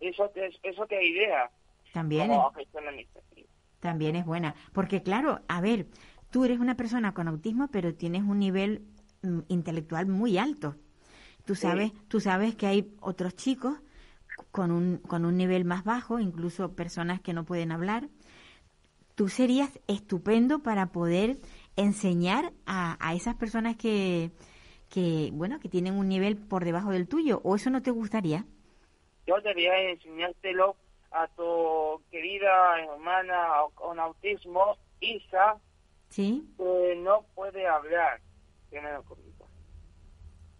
Eso es eso que idea. También como es, administrativa. también es buena. Porque claro, a ver, tú eres una persona con autismo, pero tienes un nivel mm, intelectual muy alto. Tú sabes, tú sabes que hay otros chicos con un, con un nivel más bajo, incluso personas que no pueden hablar. Tú serías estupendo para poder enseñar a, a esas personas que, que, bueno, que tienen un nivel por debajo del tuyo. ¿O eso no te gustaría? Yo debería enseñártelo a tu querida hermana con autismo, Isa, ¿Sí? que no puede hablar. Que comenta.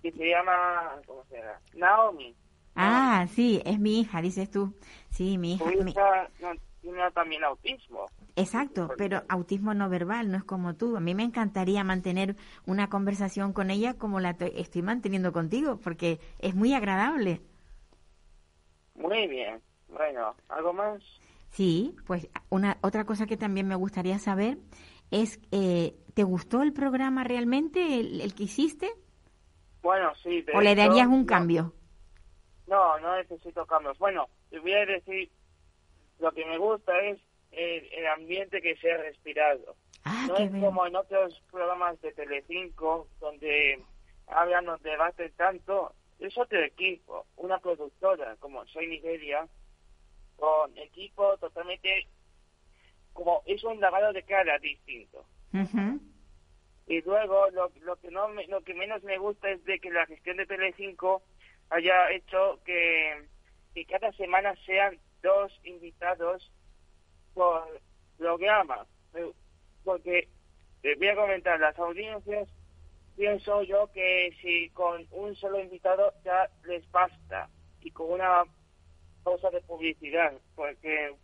Y se llama, ¿cómo se llama? Naomi. Ah, sí, es mi hija, dices tú. Sí, mi hija. mi- hija no, tiene también autismo. Exacto, pero autismo no verbal, no es como tú. A mí me encantaría mantener una conversación con ella como la estoy manteniendo contigo, porque es muy agradable. Muy bien. Bueno, ¿algo más? Sí, pues una otra cosa que también me gustaría saber es, eh, ¿te gustó el programa realmente, el, el que hiciste? Bueno, sí. ¿O le darías un no- cambio? No, no necesito cambios. Bueno, te voy a decir, lo que me gusta es el, el ambiente que se ha respirado. Ah, no es bien. como en otros programas de Telecinco donde hablan o debaten tanto. Es otro equipo, una productora como Soy Nigeria, con equipo totalmente como es un lavado de cara distinto. Y luego lo, lo que no me- lo que menos me gusta es de que la gestión de Telecinco haya hecho que, que cada semana sean dos invitados por programa. Porque les voy a comentar, las audiencias pienso yo que si con un solo invitado ya les basta y con una cosa de publicidad, porque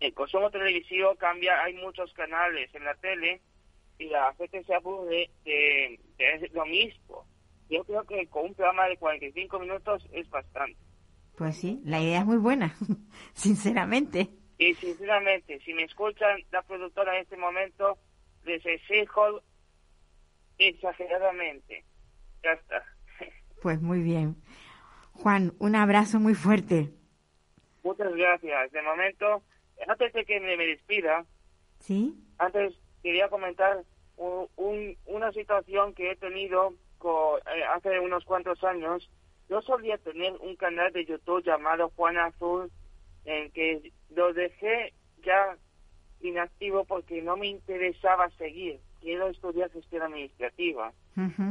el consumo televisivo cambia, hay muchos canales en la tele y la gente se aburre de lo mismo. Yo creo que con un programa de 45 minutos es bastante. Pues sí, la idea es muy buena, sinceramente. Y sinceramente, si me escuchan la productora en este momento, les exijo exageradamente. Ya está. Pues muy bien. Juan, un abrazo muy fuerte. Muchas gracias. De momento, antes de que me, me despida, ¿Sí? antes quería comentar un- un- una situación que he tenido co- eh, hace unos cuantos años. Yo solía tener un canal de YouTube llamado Juan Azul, en que lo dejé ya inactivo porque no me interesaba seguir. Quiero estudiar gestión administrativa.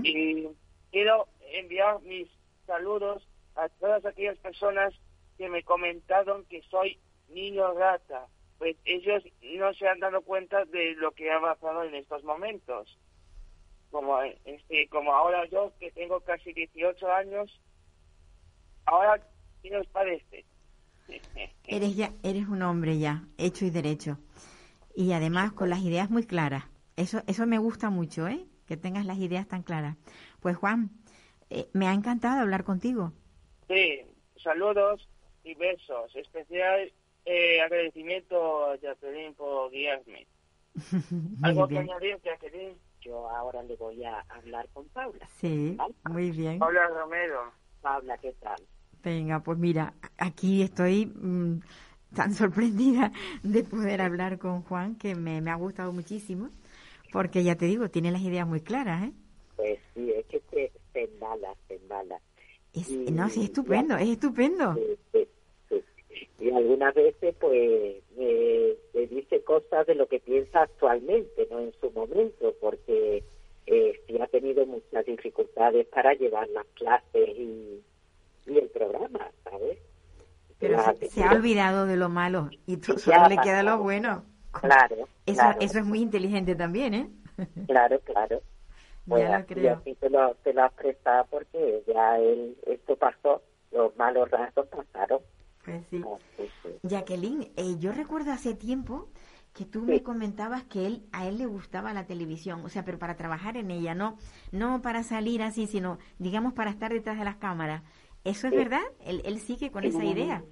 Y quiero enviar mis saludos a todas aquellas personas que me comentaron que soy niño rata. Pues ellos no se han dado cuenta de lo que ha pasado en estos momentos. Como, este, como ahora yo, que tengo casi 18 años, ahora, ¿qué os parece? Eres ya, eres un hombre ya, hecho y derecho. Y además con las ideas muy claras. Eso, eso me gusta mucho, ¿eh? Que tengas las ideas tan claras. Pues Juan, eh, me ha encantado hablar contigo. Sí, saludos y besos. Especial eh, agradecimiento a Jacqueline por guiarme. ¿Algo que añadir, Jacqueline? Yo ahora le voy a hablar con Paula. Sí, muy bien. Hola, Romero. Paula, ¿qué tal? Venga, pues mira, aquí estoy mm, tan sorprendida de poder hablar con Juan que me, me ha gustado muchísimo. Porque ya te digo, tiene las ideas muy claras, ¿eh? Pues sí, es que se, se embala, se embala. Es- Y- no, sí, es estupendo, es estupendo. Sí, sí, sí. Y algunas veces, pues, me, me dice cosas de lo que piensa actualmente, no en su momento, porque eh, sí ha tenido muchas dificultades para llevar las clases y, y el programa, ¿sabes? Pero se, se ha olvidado de lo malo y Ya solo le queda lo bueno. Claro, Eso, claro, eso es muy inteligente también, ¿eh? claro, claro. Ya lo creo. así te lo, te lo has prestado porque ya él, esto pasó, los malos ratos pasaron. Sí. Que- Jacqueline, eh, yo recuerdo hace tiempo que tú me comentabas que él a él le gustaba la televisión, o sea, pero para trabajar en ella, no no para salir así, sino digamos para estar detrás de las cámaras. ¿Eso es verdad? Él, él sigue con esa idea.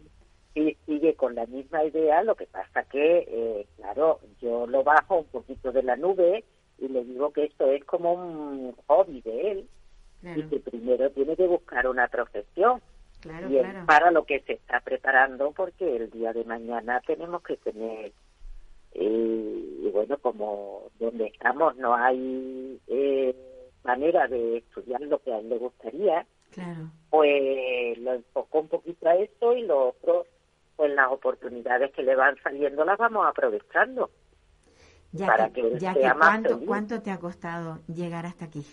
Sí, sigue con la misma idea, lo que pasa que, eh, claro, yo lo bajo un poquito de la nube y le digo que esto es como un hobby de él y que primero tiene que buscar una profesión Claro, para lo que se está preparando porque el día de mañana tenemos que tener eh, y bueno como donde estamos no hay eh, manera de estudiar lo que a él le gustaría Claro. pues lo enfocó un poquito a eso y lo otro pues las oportunidades que le van saliendo las vamos aprovechando Ya para que, que él ya sea que más ¿cuánto, feliz. ¿cuánto te ha costado llegar hasta aquí?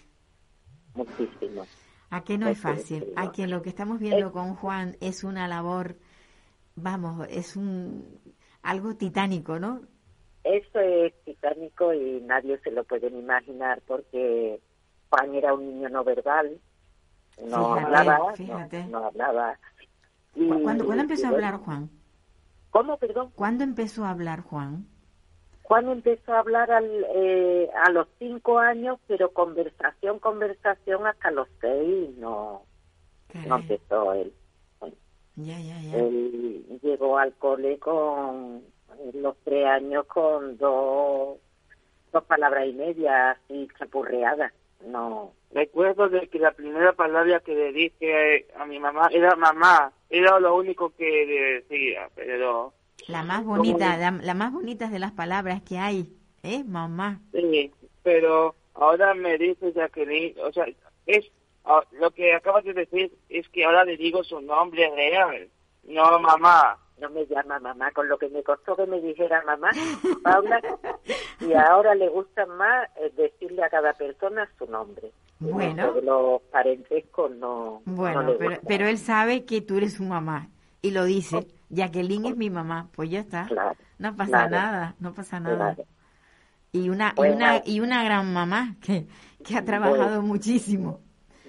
muchísimo ¿A qué no es fácil? A que lo que estamos viendo con Juan es una labor, vamos, es un algo titánico, ¿no? Eso es titánico y nadie se lo puede ni imaginar porque Juan era un niño no verbal, no Fíjate, hablaba, fíjate. No, hablaba. Y- ¿Cu- ¿Cuándo, ¿cuándo empezó y a hablar Juan? ¿Cómo, perdón? ¿Cuándo empezó a hablar Juan? Juan empezó a hablar al, eh, a los cinco años, pero conversación, conversación hasta los seis no, empezó él. ya, ya, ya. Él llegó al cole con los tres años con dos, dos palabras y media así chapurreadas. No, Recuerdo de que la primera palabra que le dije a mi mamá era mamá. Era lo único que le decía, pero La más bonita, la, la más bonita de las palabras que hay, ¿eh? Mamá. sí, pero ahora me dice Jacqueline, o sea, es ah, lo que acabas de decir es que ahora le digo su nombre real, no mamá. no me llama mamá, con lo que me costó que me dijera mamá, Paula, y ahora le gusta más eh, decirle a cada persona su nombre. Bueno. Los parentescos no, no Bueno, pero, pero él sabe que tú eres su mamá y lo dice. Jacqueline es mi mamá, pues ya está. Claro, No pasa claro. nada, no pasa nada. claro. Y una y una y una gran mamá que, que ha trabajado muchísimo.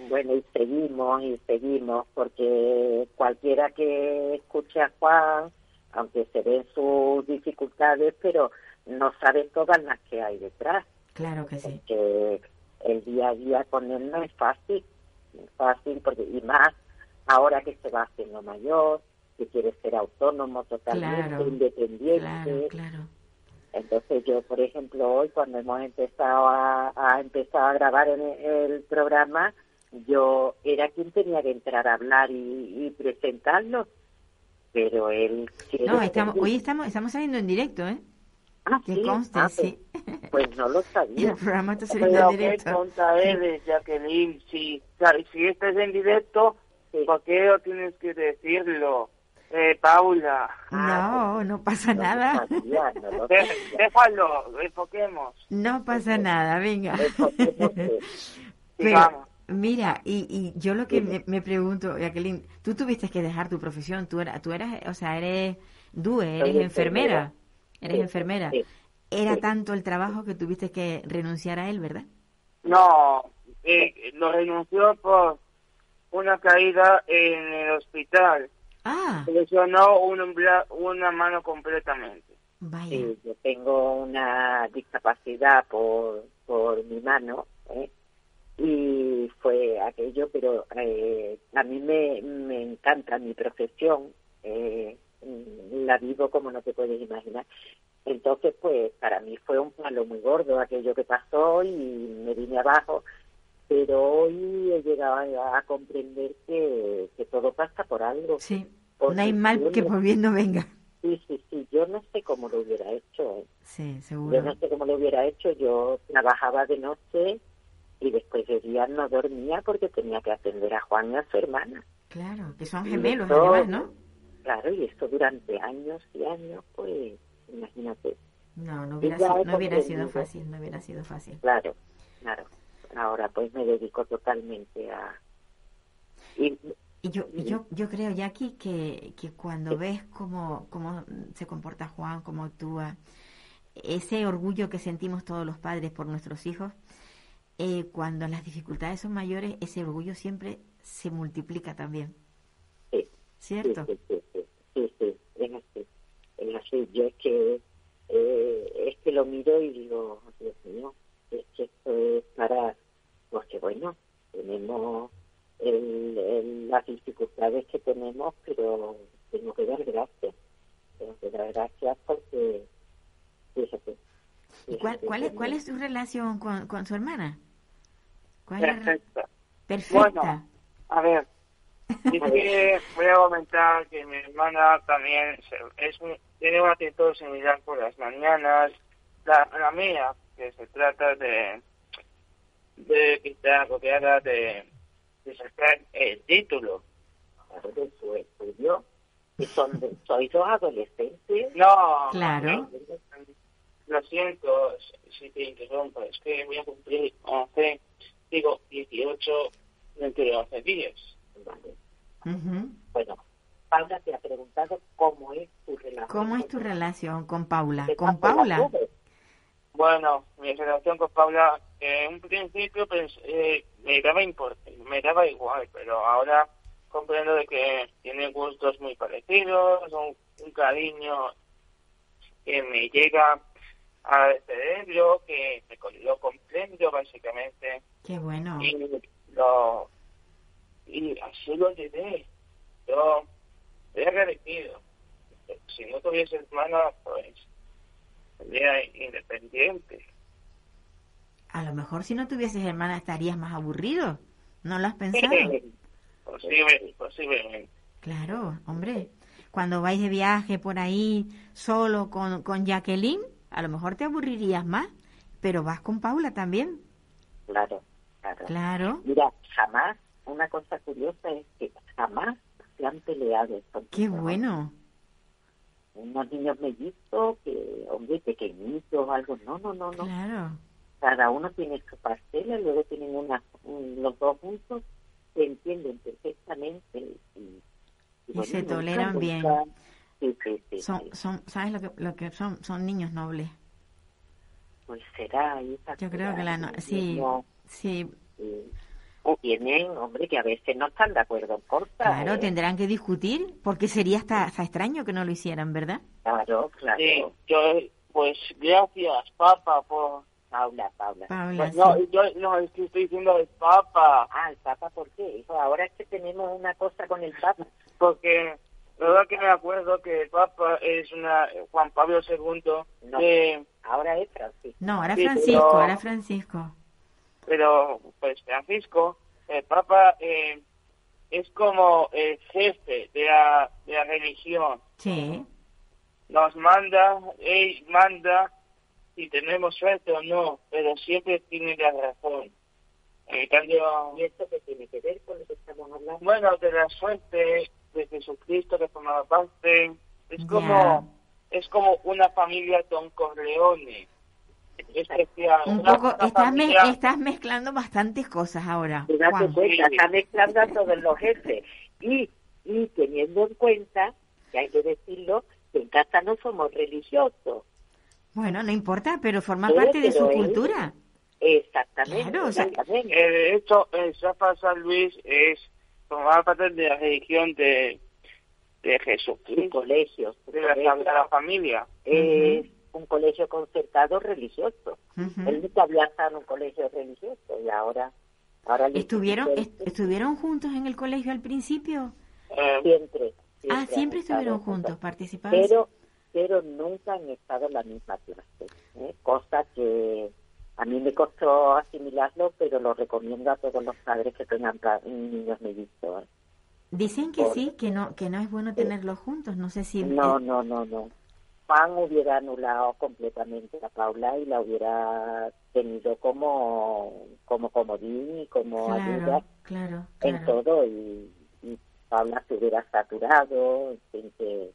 Bueno, y seguimos y seguimos, porque cualquiera que escuche a Juan, aunque se ven sus dificultades, pero no sabe todas las que hay detrás. Claro que sí. que el día a día con él no es fácil, fácil porque y más ahora que se va haciendo mayor, que quiere ser autónomo totalmente, Claro, independiente. Claro, claro. Entonces yo, por ejemplo, hoy cuando hemos empezado a, a empezar a grabar en el, el programa, yo era quien tenía que entrar a hablar y, y presentarlo, pero él No, estamos, hoy estamos estamos saliendo en directo, ¿eh? Ah, Que sí, conste, ah, sí. pues, pues no lo El sabía. programa está saliendo Pero en directo. tonta eres, Jacqueline, si, si estás en directo, ¿por qué tienes que decirlo? Eh, Paula, No, no pasa No nada. no lo de- sabía. déjalo, enfoquemos. No pasa nada, venga. Pero, mira, y, y yo lo que me, me pregunto, Jacqueline, tú tuviste que dejar tu profesión, tú, era, tú eras, o sea, eres DUE, eres enfermera, eres enfermera. Era tanto el trabajo que tuviste que renunciar a él, ¿verdad? No, eh, lo renunció por una caída en el hospital. Ah, lesionó un una mano completamente. vaya. Sí, yo tengo una discapacidad por, por mi mano, ¿eh? y fue aquello, pero eh, a mí me, me encanta mi profesión, eh, la vivo como no te puedes imaginar. Entonces, pues para mí fue un palo muy gordo aquello que pasó y me vine abajo, pero hoy he llegado a, a comprender que, que todo pasa por algo. Sí, no hay mal yo que por bien no venga. Sí, sí, sí, yo no sé cómo lo hubiera hecho. ¿eh? Sí, Yo seguro. no sé cómo lo hubiera hecho. Yo trabajaba de noche y después de día no dormía porque tenía que atender a Juan y a su hermana. Claro, que son gemelos eso- además, ¿no? Claro, y esto durante años y años, pues imagínate. No, no hubiera, sido, no hubiera sido fácil, no hubiera sido fácil. Claro, claro. Ahora pues me dedico totalmente a... Y yo, yo, yo creo, Jackie, que, que cuando ves cómo, cómo se comporta Juan, cómo actúa, ese orgullo que sentimos todos los padres por nuestros hijos, eh, cuando las dificultades son mayores, ese orgullo siempre se multiplica también. Sí, ¿Cierto? Sí, sí, sí, sí, sí, es así, es así. Yo es que, eh, es que lo miro y digo, Dios mío, es que esto es para, porque bueno, tenemos el, el- las dificultades que tenemos, pero tengo que dar gracias, tengo que dar gracias porque, fíjate, ¿Y cuál, fíjate. ¿Cuál es, ¿Cuál es tu relación con, con su hermana? ¿Cuál es Perfecta. Bueno, a ver, es que voy a comentar que mi hermana también se- es un- tiene una actitud similar por las mañanas. La, la mía, que se trata de, de que está copiada de, de sacar el título. Claro, de su estudio. Y son, sois dos adolescentes. No, Claro. lo siento si te interrumpo, es que voy a cumplir 11, digo 18 dentro de 11 días. Vale. Bueno, Paula te ha preguntado cómo es tu relación. ¿Cómo es tu con- relación con Paula? ¿Te ¿Con Paula? Bueno, mi relación con Paula, en un principio pues, eh, me, daba me daba igual, pero ahora comprendo de que tiene gustos muy parecidos, un, un cariño que me llega al cerebro, que me, lo comprendo básicamente Qué bueno. y lo y así lo llevé. Yo estoy agradecido. Si no tuviese hermana, pues sería independiente. A lo mejor si no tuvieses hermana estarías más aburrido. ¿No lo has pensado? Posible, posiblemente. Claro, hombre. Cuando vais de viaje por ahí solo con, con Jacqueline, a lo mejor te aburrirías más, pero vas con Paula también. Claro, claro. Claro. Mira, jamás, una cosa curiosa es que jamás se han peleado Qué bueno. Unos niños mellizos, que, hombre, pequeñitos, algo. No, no, no, no. Claro. Cada uno tiene su parcela, luego tienen una, un- los dos juntos, se entienden perfectamente y, Y se nunca, toleran bien. nunca- Sí, sí, sí, Son, son, ¿sabes lo que, lo que son? Son niños nobles. Pues será. hija, Yo creo que la no- sí, No, sí, sí. Tienen, hombre, que a veces no están de acuerdo en cosas. claro, ¿eh? tendrán que discutir, porque sería hasta, hasta extraño que no lo hicieran, ¿verdad? Claro, claro. Sí, yo, pues gracias, papá, por... Paula, Paula. Paula, Pues no, sí. yo no, es que estoy diciendo el papa, Ah, el Papa, ¿por qué? Hijo, ahora es que tenemos una cosa con el Papa. porque la verdad que me acuerdo que el papa es una Juan Pablo II, No. que, Ahora es Francisco. No, ahora Sí, Francisco, pero- ahora Francisco. pero pues Francisco, el papa eh, es como el jefe de la, de la religión. Sí, nos manda, él manda si tenemos suerte o no, pero siempre tiene la razón. En cambio, ¿Y esto qué tiene que ver con lo que estamos hablando? bueno, de la suerte de Jesucristo que formaba parte, es Ya. como es como una familia Don Corleone. Especial, un una- poco, una estás, me- estás mezclando bastantes cosas ahora, Te das cuenta, Sí. está mezclando a todos los jefes. Y, y teniendo en cuenta, que hay que decirlo, que en casa no somos religiosos. Bueno, no importa, pero forma Sí, parte de su pero él- cultura. Exactamente. Claro, o sea, exactamente. Eh, de hecho, el San Luis es formaba parte de la religión de, de Un colegio. un de la, colegio de la familia. es un colegio concertado religioso. Ujú. Él nunca había estado en un colegio religioso y ahora... ahora ¿Estuvieron, est- ¿Estuvieron juntos en el colegio al principio? Eh, Siempre. Ah, han siempre estuvieron juntos, participaron. pero pero nunca han estado en la misma clase ¿eh? cosa que a mí me costó asimilarlo pero lo recomiendo a todos los padres que tengan niños mellizos ¿eh? Dicen que sí, que no, que no es bueno tenerlos juntos. No sé si. no no no no Juan hubiera anulado completamente a Paula y la hubiera tenido como como comodín y como ayuda claro, claro, en todo y, y Paula se hubiera saturado, en fin, que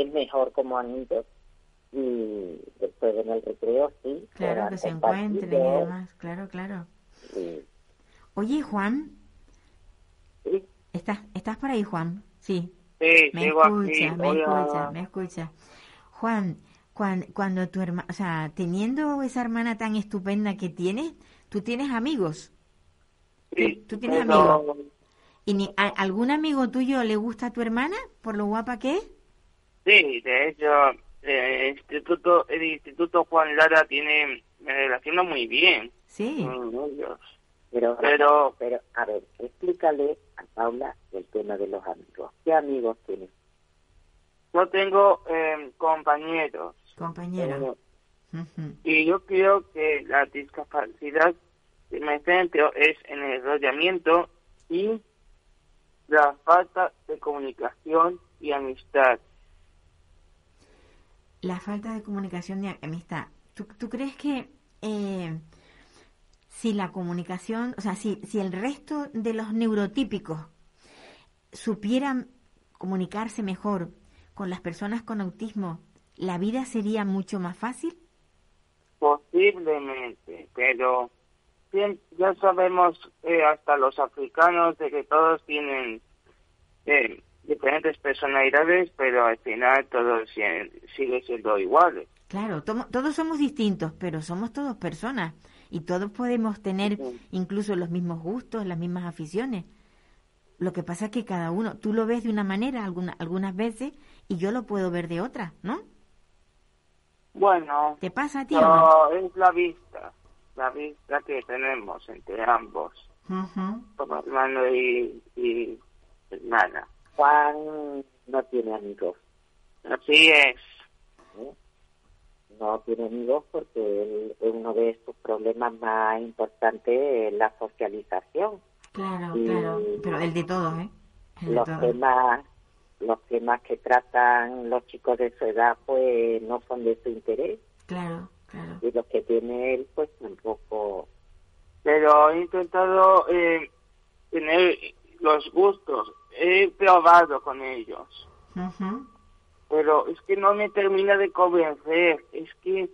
es mejor como ido y después en el recreo sí. Claro, que se encuentren y demás. Claro, claro. y- Oye, Juan, y ¿estás, ¿estás por ahí, Juan? Sí. sí, Me aquí. escucha, me Hola. escucha, me escucha. Juan, cuan- cuando tu hermana, o sea, teniendo esa hermana tan estupenda que tienes, tú tienes amigos. Sí, ¿Tú- tienes amigos? ¿Y ni, a- algún amigo tuyo le gusta a tu hermana por lo guapa que es? Sí, de hecho, eh, el instituto, el instituto Juan Lara tiene, me relaciona muy bien Sí. con ellos. pero, Pero, pero, a ver, explícale a Paula el tema de los amigos. ¿Qué amigos tienes? yo tengo eh, compañeros. Compañero. Eh, Ujú. Y yo creo que la discapacidad que me centro es en el rodeamiento y la falta de comunicación y amistad. La falta de comunicación y amistad. ¿Tú, tú crees que eh, si la comunicación, o sea, si, si el resto de los neurotípicos supieran comunicarse mejor con las personas con autismo, la vida sería mucho más fácil? Posiblemente, pero ya sabemos eh, hasta los africanos de que todos tienen eh, diferentes personalidades, pero al final todos sie- siguen siendo iguales. Claro, tomo- todos somos distintos, pero somos todos personas y todos podemos tener incluso los mismos gustos, las mismas aficiones. Lo que pasa es que cada uno, tú lo ves de una manera alguna- algunas veces y yo lo puedo ver de otra, ¿no? Bueno, ¿Te pasa a ti no? es la vista, la vista que tenemos entre ambos, Ujú. como hermano y, y hermana. Juan no tiene amigos. Así es. ¿eh? No tiene amigos porque él- uno de sus problemas más importantes es la socialización. Claro, Y- claro, pero el de todos, ¿eh? El de Los todos. temas, los temas que tratan los chicos de su edad pues no son de su interés Claro, claro. y los que tiene él pues tampoco. Pero he intentado eh, tener los gustos, he probado con ellos. Pero es que no me termina de convencer. Es que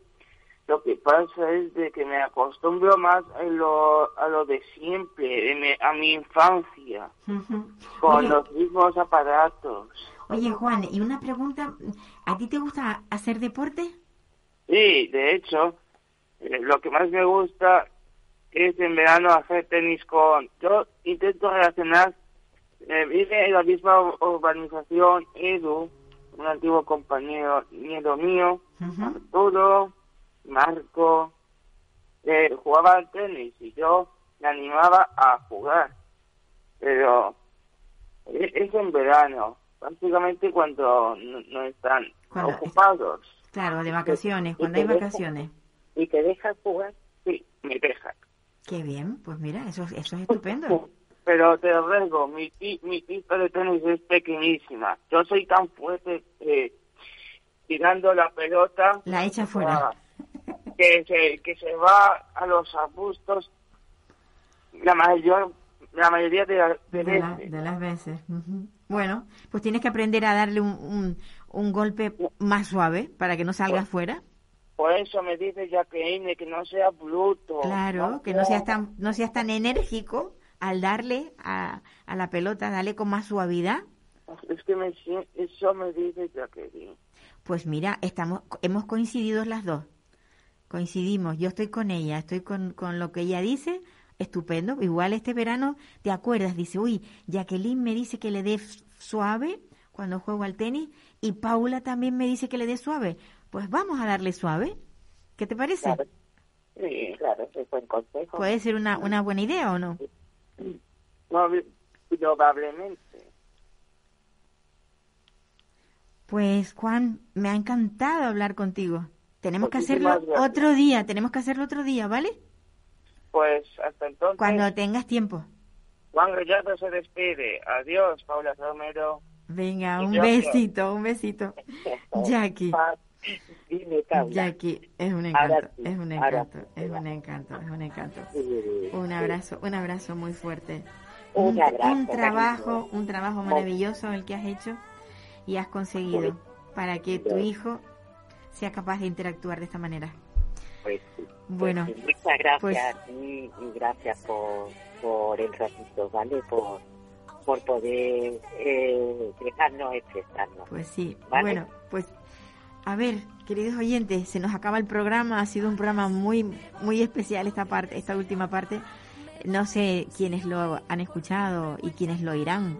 lo que pasa es de que me acostumbro más a lo, a lo de siempre, de a mi infancia, con Oye, los mismos aparatos. oye, Juan, y una pregunta, ¿a ti te gusta hacer deporte? Sí, de hecho, eh, lo que más me gusta es en verano hacer tenis con... Yo intento relacionar, eh, vive en la misma urbanización Edu, un antiguo compañero nieto mío, Ujú. Arturo, Marco, eh, jugaba al tenis y yo me animaba a jugar. Pero e- es en verano, básicamente cuando no, no están Cuando- ocupados. Claro, de vacaciones, cuando hay deja- vacaciones. ¿Y te dejan jugar? Sí, me dejan. Qué bien, pues mira, eso, eso es estupendo. Pero te ruego, mi, mi pista de tenis es pequeñísima. Yo soy tan fuerte eh, tirando la pelota La echa fuera. ah, que se, que se va a los arbustos la mayor la mayoría de, la- de De, la- veces. de las veces. ujú. Bueno, pues tienes que aprender a darle un, un, un golpe más suave para que no salga fuera. Por eso me dice Jacqueline que no sea bruto. Claro, que no seas tan, no seas tan enérgico al darle a, a la pelota, dale con más suavidad. Es que me, eso me dice Jacqueline. Pues mira, estamos, hemos coincidido las dos. Coincidimos, yo estoy con ella, estoy con, con lo que ella dice, estupendo. Igual este verano, ¿te acuerdas? Dice, uy, Jacqueline me dice que le dé suave cuando juego al tenis y Paula también me dice que le dé suave. Pues vamos a darle suave. ¿Qué te parece? Claro, Sí, claro, es buen consejo. ¿Puede ser una, una buena idea o no? no, probablemente. Pues Juan, me ha encantado hablar contigo. Tenemos que hacerlo gracias. otro día, tenemos que hacerlo otro día, ¿vale? Pues hasta entonces, Cuando tengas tiempo. Juan Gallardo se despide. Adiós, Paula Romero. Venga, un besito, un besito. Jackie, Dime, Paula. Jackie, es un encanto, sí, es un encanto, sí. es un encanto, es un encanto. Sí, Un abrazo, un abrazo muy fuerte. Un Un, abrazo, un trabajo, cariño. un trabajo maravilloso el que has hecho y has conseguido para que tu hijo sea capaz de interactuar de esta manera. Pues. Bueno, Pues muchas gracias pues- y, y gracias por, por el ratito, ¿vale? Por, por poder eh, dejarnos expresarnos. Pues sí, Vale. bueno, pues a ver, queridos oyentes, se nos acaba el programa, ha sido un programa muy muy especial esta parte, esta última parte. No sé quiénes lo han escuchado y quiénes lo oirán,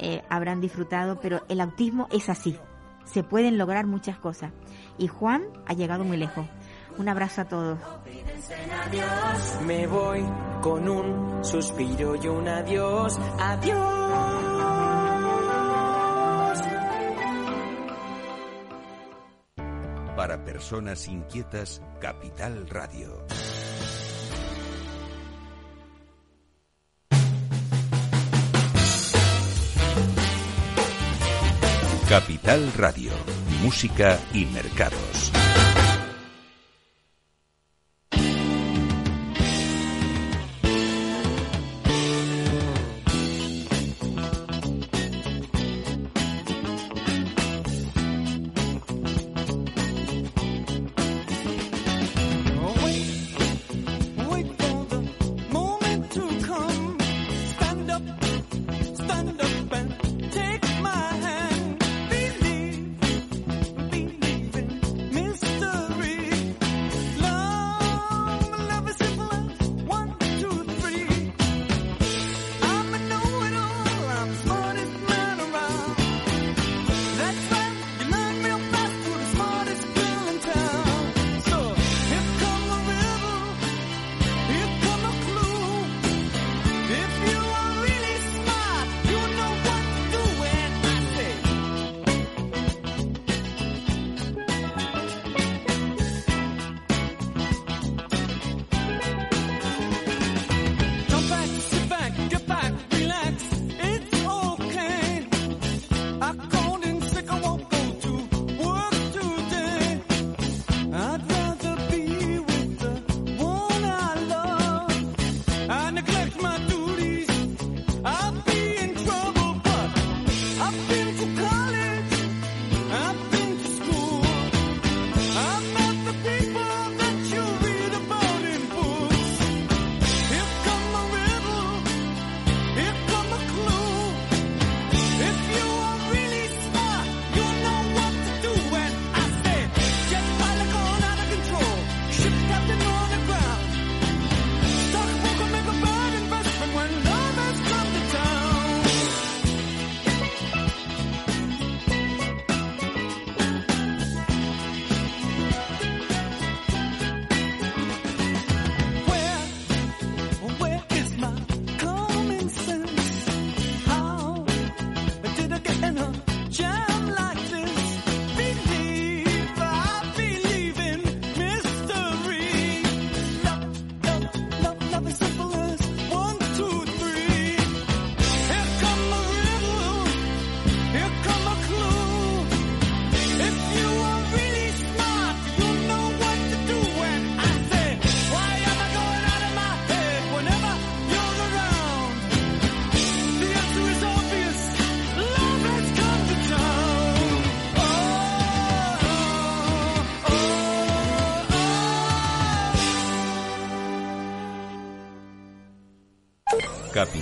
eh, habrán disfrutado, pero el autismo es así, se pueden lograr muchas cosas. Y Juan ha llegado muy lejos. Un abrazo a todos. Me voy con un suspiro y un adiós. Adiós. Personas inquietas, Capital Radio. Capital Radio, música y mercados.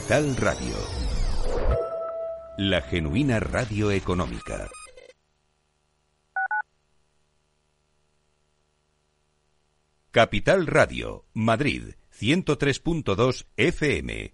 Capital Radio. La genuina radio económica. Capital Radio, Madrid, 103.2 FM.